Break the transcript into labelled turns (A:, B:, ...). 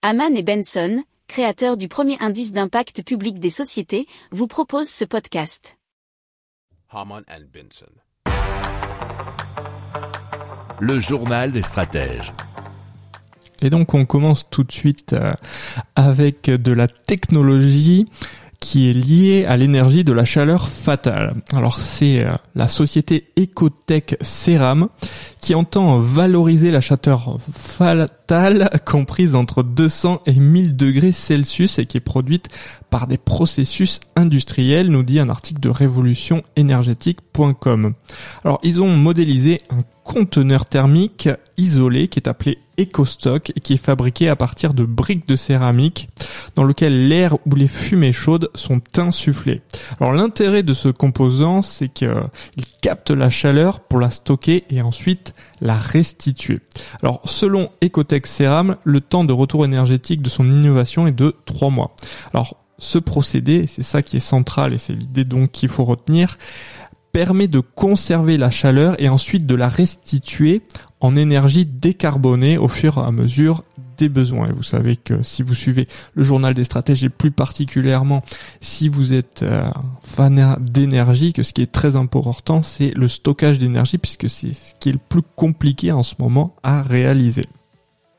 A: Haman et Benson, créateurs du premier indice d'impact public des sociétés, vous proposent ce podcast.
B: Haman and Benson.
C: Le journal des stratèges.
D: Et donc on commence tout de suite euh, avec de la technologie qui est liée à l'énergie de la chaleur fatale. Alors c'est euh, la société Ecotech Ceram qui entend valoriser la chaleur fatale comprise entre 200 et 1000 degrés Celsius et qui est produite par des processus industriels, nous dit un article de révolutionénergétique.com. Alors ils ont modélisé un conteneur thermique isolé qui est appelé EcoStock qui est fabriqué à partir de briques de céramique dans lequel l'air ou les fumées chaudes sont insufflées. Alors l'intérêt de ce composant, c'est qu'il capte la chaleur pour la stocker et ensuite la restituer. Alors selon Ecotech Ceram, le temps de retour énergétique de son innovation est de 3 mois. Alors ce procédé, c'est ça qui est central et c'est l'idée donc qu'il faut retenir, permet de conserver la chaleur et ensuite de la restituer en énergie décarbonée au fur et à mesure des besoins. Et vous savez que si vous suivez le journal des stratèges et plus particulièrement si vous êtes euh, fan d'énergie, que ce qui est très important, c'est le stockage d'énergie puisque c'est ce qui est le plus compliqué en ce moment à réaliser.